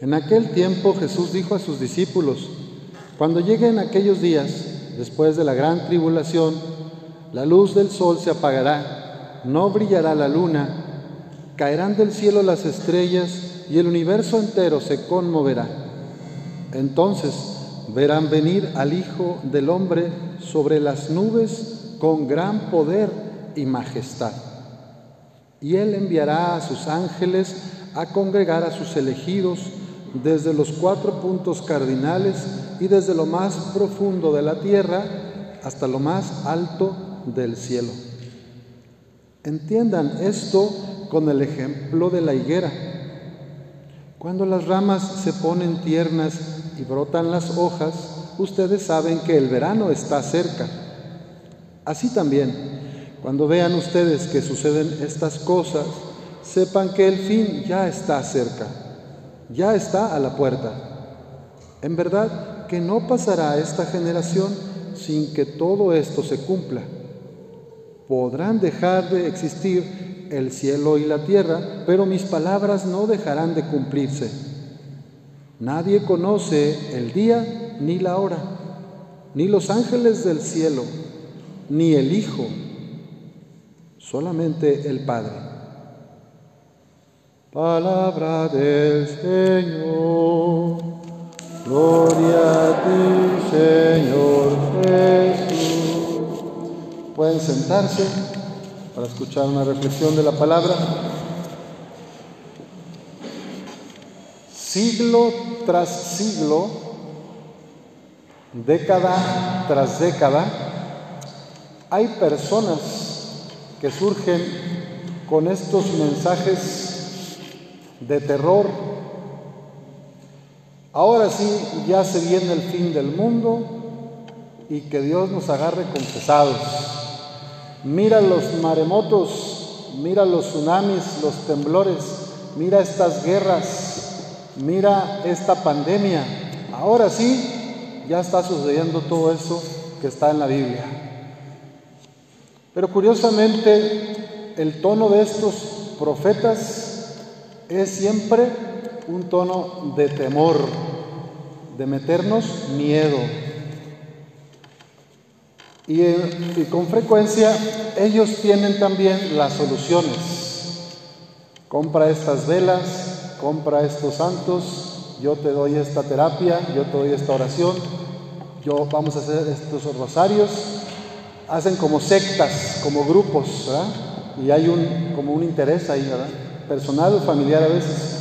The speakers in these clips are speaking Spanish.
En aquel tiempo Jesús dijo a sus discípulos, cuando lleguen aquellos días, después de la gran tribulación, la luz del sol se apagará, no brillará la luna, caerán del cielo las estrellas y el universo entero se conmoverá. Entonces verán venir al Hijo del Hombre sobre las nubes con gran poder y majestad. Y él enviará a sus ángeles a congregar a sus elegidos desde los cuatro puntos cardinales y desde lo más profundo de la tierra hasta lo más alto del cielo. Entiendan esto con el ejemplo de la higuera. Cuando las ramas se ponen tiernas y brotan las hojas, ustedes saben que el verano está cerca. Así también, cuando vean ustedes que suceden estas cosas, sepan que el fin ya está cerca, ya está a la puerta. En verdad que no pasará esta generación sin que todo esto se cumpla. Podrán dejar de existir el cielo y la tierra, pero mis palabras no dejarán de cumplirse. Nadie conoce el día ni la hora, ni los ángeles del cielo, ni el Hijo solamente el Padre. Palabra del Señor. Gloria a ti, Señor Jesús. Pueden sentarse para escuchar una reflexión de la palabra. Siglo tras siglo, década tras década, hay personas que surgen con estos mensajes de terror. Ahora sí, ya se viene el fin del mundo y que Dios nos agarre confesados. Mira los maremotos, mira los tsunamis, los temblores, mira estas guerras, mira esta pandemia. Ahora sí, ya está sucediendo todo eso que está en la Biblia. Pero curiosamente, el tono de estos profetas es siempre un tono de temor, de meternos miedo. Y, y, con frecuencia ellos tienen también las soluciones. Compra estas velas, compra estos santos, yo te doy esta terapia, yo te doy esta oración, yo vamos a hacer estos rosarios hacen como sectas, como grupos, ¿verdad? Y hay un, como un interés ahí, ¿verdad? Personal o familiar a veces.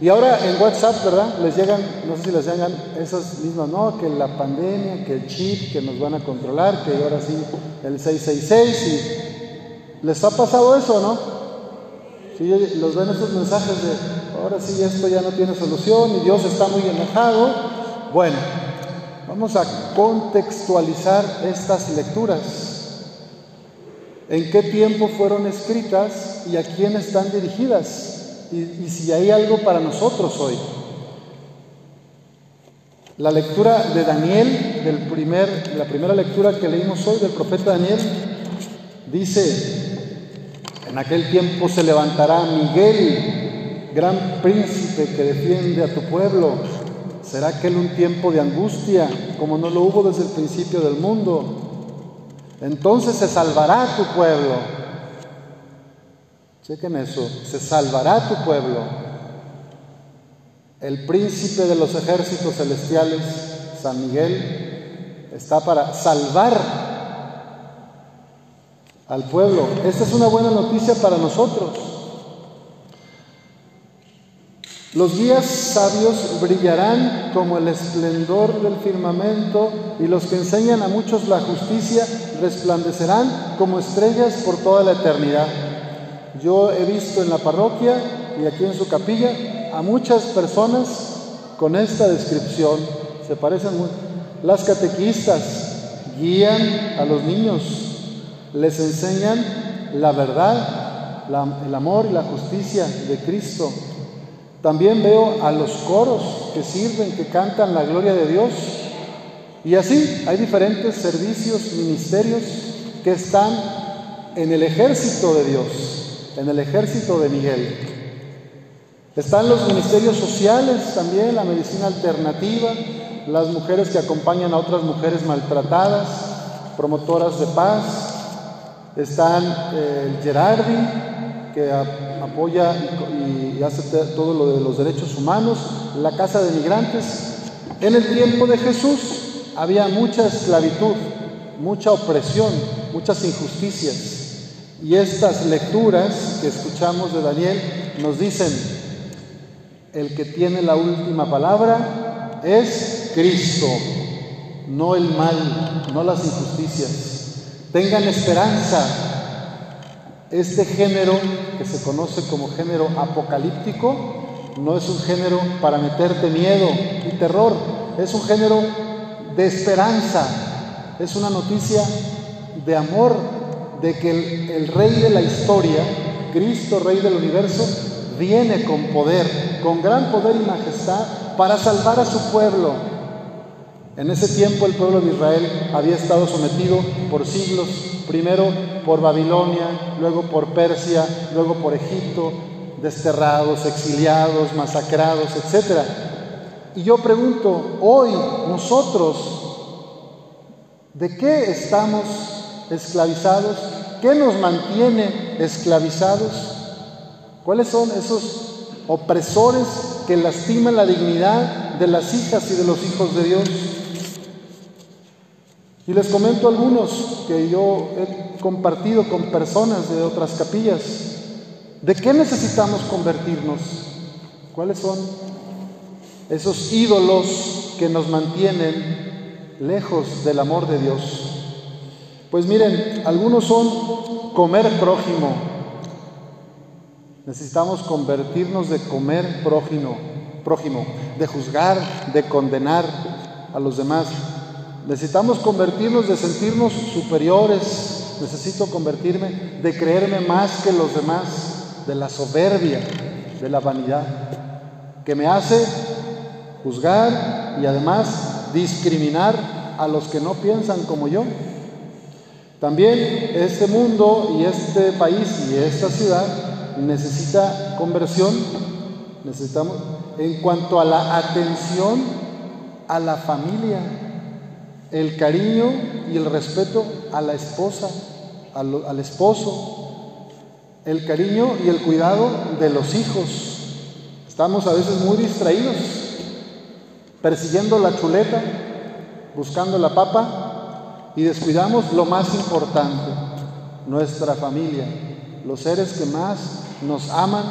Y ahora en WhatsApp, ¿verdad? Les llegan, no sé si les llegan esas mismas, no, que la pandemia, que el chip, que nos van a controlar, que ahora sí el 666 y les ha pasado eso, ¿no? Si los ven esos mensajes de, ahora sí esto ya no tiene solución y Dios está muy enojado. Bueno, Vamos a contextualizar estas lecturas. ¿En qué tiempo fueron escritas y a quién están dirigidas? Y, si hay algo para nosotros hoy. La lectura de Daniel, del primer, la primera lectura que leímos hoy del profeta Daniel, dice, en aquel tiempo se levantará Miguel, gran príncipe que defiende a tu pueblo ¿Será aquel un tiempo de angustia como no lo hubo desde el principio del mundo? Entonces se salvará tu pueblo. Chequen eso, se salvará tu pueblo. El príncipe de los ejércitos celestiales, San Miguel, está para salvar al pueblo. Esta es una buena noticia para nosotros. Los días sabios brillarán como el esplendor del firmamento y los que enseñan a muchos la justicia resplandecerán como estrellas por toda la eternidad. Yo he visto en la parroquia y aquí en su capilla a muchas personas con esta descripción. Se parecen muy. Las catequistas guían a los niños, les enseñan la verdad, el amor y la justicia de Cristo también veo a los coros que sirven, que cantan la gloria de Dios. Y así hay diferentes servicios, ministerios que están en el ejército de Dios, en el ejército de Miguel. Están los ministerios sociales también, la medicina alternativa, las mujeres que acompañan a otras mujeres maltratadas, promotoras de paz. Están eh, el Gerardi, que apoya hace todo lo de los derechos humanos, la Casa de Migrantes. En el tiempo de Jesús había mucha esclavitud, mucha opresión, muchas injusticias. Y estas lecturas que escuchamos de Daniel nos dicen, el que tiene la última palabra es Cristo, no el mal, no las injusticias. Tengan esperanza. Este género que se conoce como género apocalíptico no es un género para meterte miedo y terror, es un género de esperanza, es una noticia de amor, de que el, Rey de la historia, Cristo, Rey del universo, viene con poder, con gran poder y majestad, para salvar a su pueblo. En ese tiempo el pueblo de Israel había estado sometido por siglos, primero por Babilonia, luego por Persia, luego por Egipto, desterrados, exiliados, masacrados, etc. Y yo pregunto, hoy nosotros, ¿de qué estamos esclavizados? ¿Qué nos mantiene esclavizados? ¿Cuáles son esos opresores que lastiman la dignidad de las hijas y de los hijos de Dios? Y les comento algunos que yo he compartido con personas de otras capillas. ¿De qué necesitamos convertirnos? ¿Cuáles son esos ídolos que nos mantienen lejos del amor de Dios? Pues miren, algunos son comer prójimo. Necesitamos convertirnos de comer prójimo, prójimo, de juzgar, de condenar a los demás. Necesitamos convertirnos de sentirnos superiores. Necesito convertirme de creerme más que los demás, de la soberbia, de la vanidad, que me hace juzgar y además discriminar a los que no piensan como yo. También este mundo y este país y esta ciudad necesita conversión, necesitamos en cuanto a la atención a la familia, el cariño y el respeto a la esposa, al, esposo, el cariño y el cuidado de los hijos. Estamos a veces muy distraídos, persiguiendo la chuleta, buscando la papa y descuidamos lo más importante, nuestra familia, los seres que más nos aman.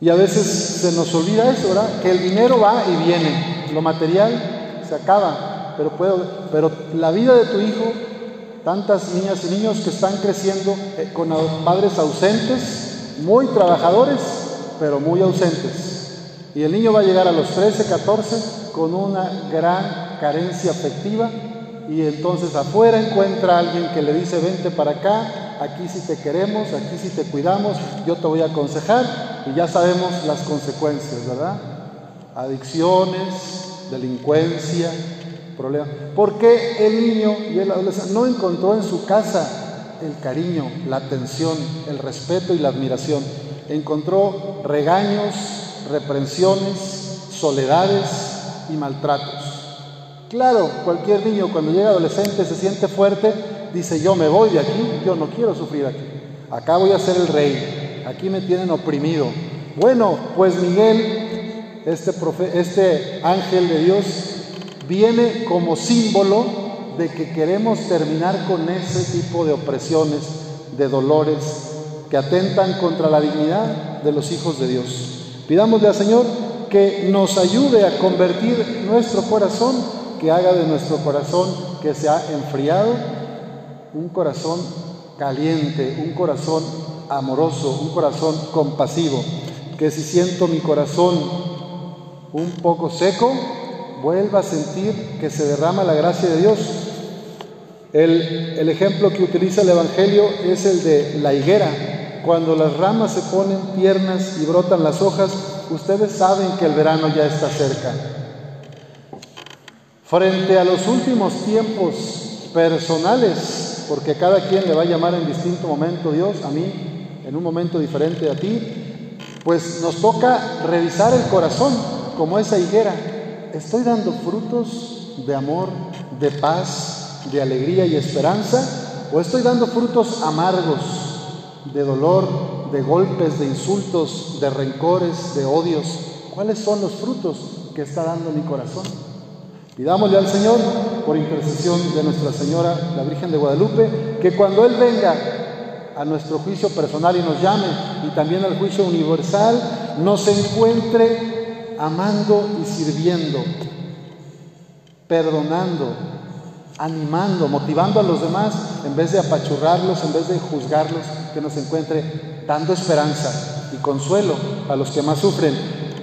Y a veces se nos olvida eso, ¿verdad? Que el dinero va y viene, lo material se acaba, pero, puedo, pero la vida de tu hijo, tantas niñas y niños que están creciendo eh, con padres ausentes, muy trabajadores, pero muy ausentes. Y el niño va a llegar a los 13, 14 con una gran carencia afectiva y entonces afuera encuentra a alguien que le dice, vente para acá, aquí sí te queremos, aquí sí te cuidamos, yo te voy a aconsejar y ya sabemos las consecuencias, ¿verdad? Adicciones, delincuencia, problemas. ¿Por qué el niño y el adolescente no encontró en su casa el cariño, la atención, el respeto y la admiración? Encontró regaños, reprensiones, soledades y maltratos. Claro, cualquier niño cuando llega adolescente se siente fuerte, dice yo me voy de aquí, yo no quiero sufrir aquí, acá voy a ser el rey, aquí me tienen oprimido. Bueno, pues Miguel, este, este ángel de Dios, viene como símbolo de que queremos terminar con ese tipo de opresiones, de dolores que atentan contra la dignidad de los hijos de Dios. Pidámosle al Señor que nos ayude a convertir nuestro corazón, que haga de nuestro corazón que se ha enfriado un corazón caliente, un corazón amoroso, un corazón compasivo, que si siento mi corazón un poco seco, vuelva a sentir que se derrama la gracia de Dios. El, ejemplo que utiliza el Evangelio es el de la higuera. Cuando las ramas se ponen tiernas y brotan las hojas, ustedes saben que el verano ya está cerca. Frente a los últimos tiempos personales, porque cada quien le va a llamar en distinto momento Dios, a mí en un momento diferente a ti, pues nos toca revisar el corazón como esa higuera. ¿Estoy dando frutos de amor, de paz, de alegría y esperanza? ¿O estoy dando frutos amargos, de dolor, de golpes, de insultos, de rencores, de odios? ¿Cuáles son los frutos que está dando mi corazón? Pidámosle al Señor, por intercesión de Nuestra Señora, la Virgen de Guadalupe, que cuando Él venga a nuestro juicio personal y nos llame, y también al juicio universal, nos encuentre amando y sirviendo, perdonando, animando, motivando a los demás, en vez de apachurrarlos, en vez de juzgarlos, que nos encuentre dando esperanza y consuelo a los que más sufren.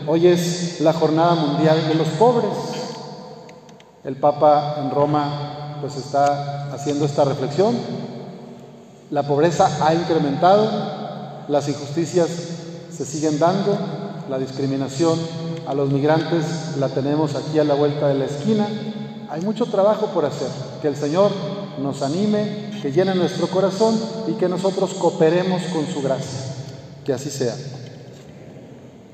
Hoy es la jornada mundial de los pobres. El Papa en Roma pues está haciendo esta reflexión la pobreza ha incrementado, las injusticias se siguen dando, la discriminación a los migrantes la tenemos aquí a la vuelta de la esquina. Hay mucho trabajo por hacer. Que el Señor nos anime, que llene nuestro corazón y que nosotros cooperemos con su gracia. Que así sea.